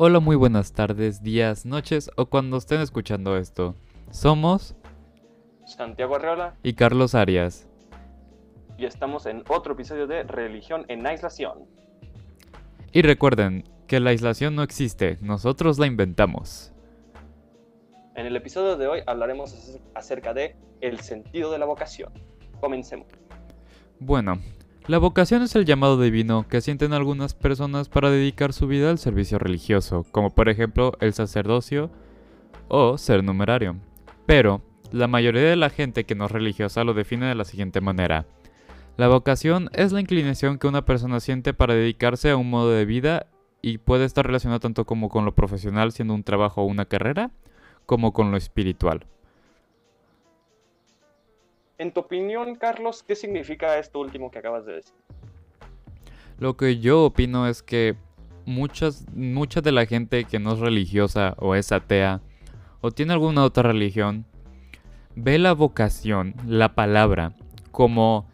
Hola, muy buenas tardes, días, noches o cuando estén escuchando esto. Somos Santiago Arreola y Carlos Arias. y estamos en otro episodio de Religión en Aislación. Y recuerden que la aislación no existe, nosotros la inventamos. En el episodio de hoy hablaremos ac- acerca de el sentido de la vocación. Comencemos. Bueno, la vocación es el llamado divino que sienten algunas personas para dedicar su vida al servicio religioso, como por ejemplo el sacerdocio o ser numerario. Pero, la mayoría de la gente que no es religiosa lo define de la siguiente manera. La vocación es la inclinación que una persona siente para dedicarse a un modo de vida y puede estar relacionado tanto como con lo profesional siendo un trabajo o una carrera, como con lo espiritual. En tu opinión, Carlos, ¿qué significa esto último que acabas de decir? Lo que yo opino es que muchas, mucha de la gente que no es religiosa o es atea o tiene alguna otra religión ve la vocación, la palabra, como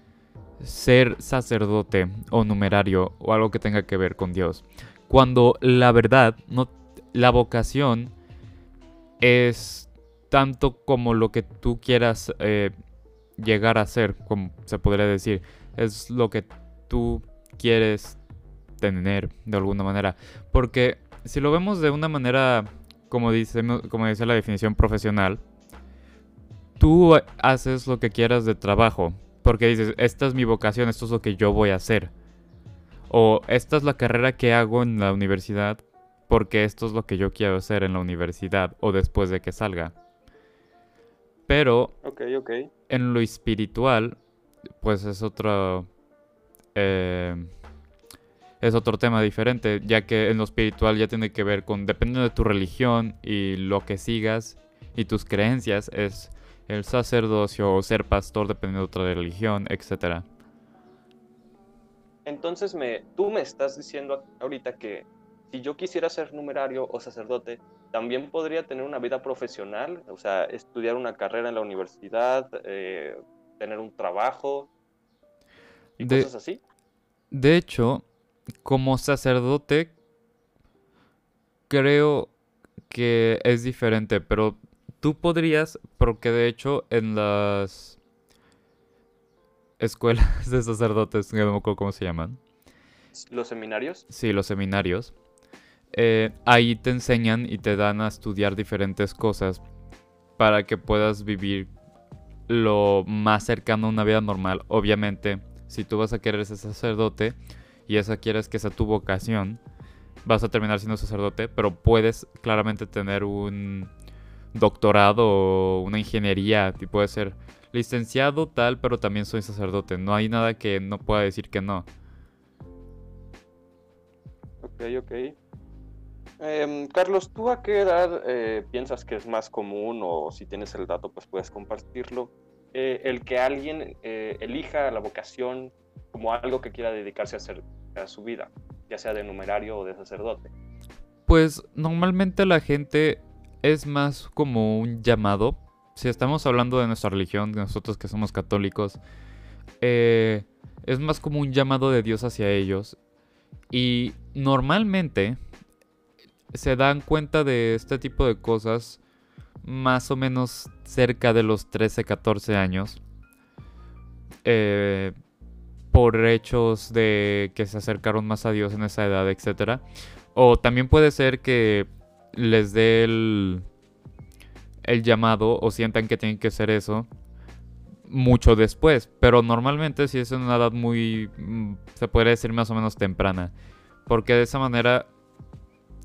ser sacerdote o numerario o algo que tenga que ver con Dios. Cuando la verdad, no, la vocación es tanto como lo que tú quieras eh, llegar a ser, como se podría decir. Es lo que tú quieres tener de alguna manera. Porque si lo vemos de una manera, como dice, como dice la definición profesional, tú haces lo que quieras de trabajo. Porque dices, esta es mi vocación, esto es lo que yo voy a hacer. O esta es la carrera que hago en la universidad porque esto es lo que yo quiero hacer en la universidad o después de que salga. Pero en lo espiritual, pues es otro. eh, es otro tema diferente, ya que en lo espiritual ya tiene que ver con, dependiendo de tu religión y lo que sigas y tus creencias, es el sacerdocio o ser pastor dependiendo de otra religión, etc. Entonces, me, tú me estás diciendo ahorita que si yo quisiera ser numerario o sacerdote, también podría tener una vida profesional, o sea, estudiar una carrera en la universidad, eh, tener un trabajo y De- cosas así. De hecho, como sacerdote, creo que es diferente, pero tú podrías, porque de hecho en las escuelas de sacerdotes, no me acuerdo cómo se llaman, Los seminarios. sí, los seminarios, eh, ahí te enseñan y te dan a estudiar diferentes cosas para que puedas vivir lo más cercano a una vida normal. Obviamente, si tú vas a querer ser sacerdote y esa quieres que sea tu vocación, vas a terminar siendo sacerdote, pero puedes claramente tener un doctorado o una ingeniería y puedes ser licenciado tal, pero también soy sacerdote. No hay nada que no pueda decir que no. Ok, ok. Em, Carlos, ¿tú a qué edad eh, piensas que es más común o si tienes el dato pues puedes compartirlo? eh, el que alguien eh, elija la vocación como algo que quiera dedicarse a hacer a su vida, ya sea de numerario o de sacerdote. Pues normalmente la gente es más como un llamado. Si estamos hablando de nuestra religión, de nosotros que somos católicos, es más como un llamado de Dios hacia ellos. Y normalmente se dan cuenta de este tipo de cosas más o menos cerca de los 13, 14 años. Eh, por hechos de que se acercaron más a Dios en esa edad, etc. O también puede ser que les dé el, el llamado o sientan que tienen que hacer eso mucho después. Pero normalmente si es en una edad muy, mm, se podría decir más o menos temprana. Porque de esa manera,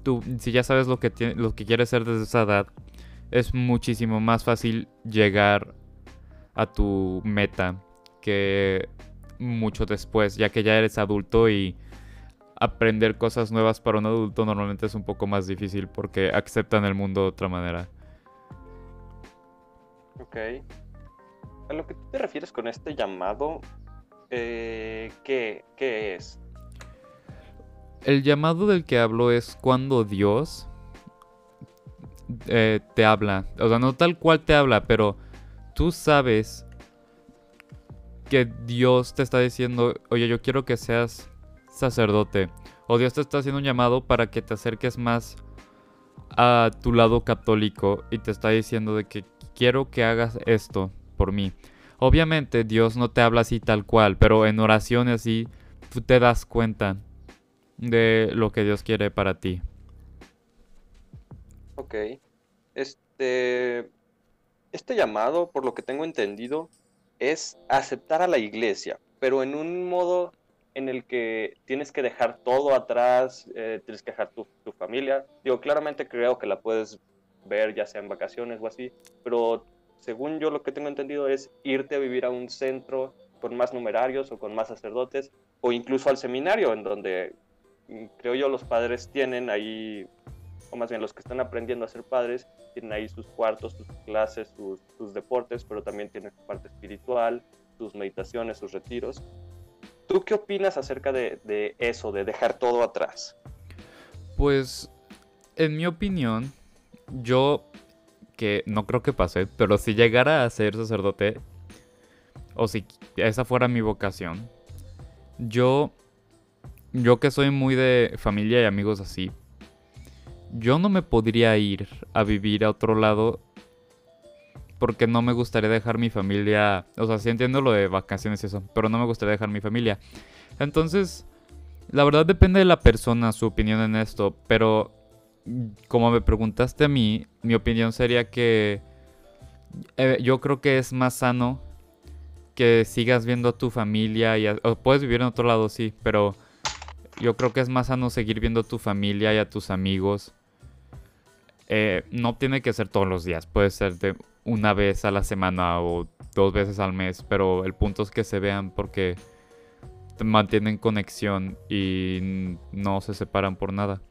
tú, si ya sabes lo que, lo que quieres ser desde esa edad, es muchísimo más fácil llegar a tu meta que mucho después, ya que ya eres adulto y aprender cosas nuevas para un adulto normalmente es un poco más difícil porque aceptan el mundo de otra manera. Ok. A lo que tú te refieres con este llamado, eh, ¿qué, ¿qué es? El llamado del que hablo es cuando Dios eh, te habla. O sea, no tal cual te habla, pero tú sabes que Dios te está diciendo, oye, yo quiero que seas sacerdote. O Dios te está haciendo un llamado para que te acerques más a tu lado católico y te está diciendo de que quiero que hagas esto por mí. Obviamente Dios no te habla así tal cual, pero en oraciones así tú te das cuenta de lo que Dios quiere para ti. Ok. Este, este llamado, por lo que tengo entendido, es aceptar a la iglesia, pero en un modo en el que tienes que dejar todo atrás, eh, tienes que dejar tu, tu, familia. Digo, claramente creo que la puedes ver ya sea en vacaciones o así, pero según yo lo que tengo entendido es irte a vivir a un centro con más numerarios o con más sacerdotes, o incluso al seminario, en donde creo yo los padres tienen ahí, o más bien los que están aprendiendo a ser padres, tienen ahí sus cuartos, sus clases, sus, deportes, pero también tienen su parte espiritual, sus meditaciones, sus retiros. ¿Tú qué opinas acerca de eso, de dejar todo atrás? Pues, en mi opinión, yo que no creo que pase, pero si llegara a ser sacerdote, o si esa fuera mi vocación, yo, yo que soy muy de familia y amigos así, yo no me podría ir a vivir a otro lado porque no me gustaría dejar mi familia, o sea, sí entiendo lo de vacaciones y eso, pero no me gustaría dejar mi familia. Entonces, la verdad depende de la persona, su opinión en esto, pero como me preguntaste a mí, mi opinión sería que eh, yo creo que es más sano que sigas viendo a tu familia y o puedes vivir en otro lado, sí, pero yo creo que es más sano seguir viendo a tu familia y a tus amigos. Eh, no tiene que ser todos los días, puede ser de una vez a la semana o dos veces al mes, pero el punto es que se vean porque mantienen conexión y no se separan por nada.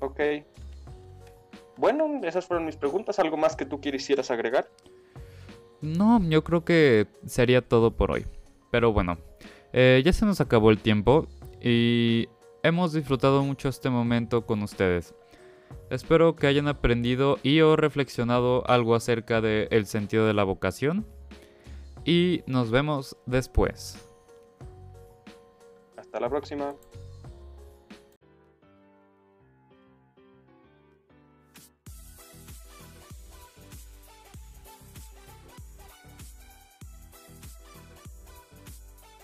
Ok. Bueno, esas fueron mis preguntas. ¿Algo más que tú quisieras agregar? No, yo creo que sería todo por hoy. Pero bueno, eh, ya se nos acabó el tiempo y hemos disfrutado mucho este momento con ustedes. Espero que hayan aprendido y o reflexionado algo acerca del sentido de la vocación. Y nos vemos después. Hasta la próxima.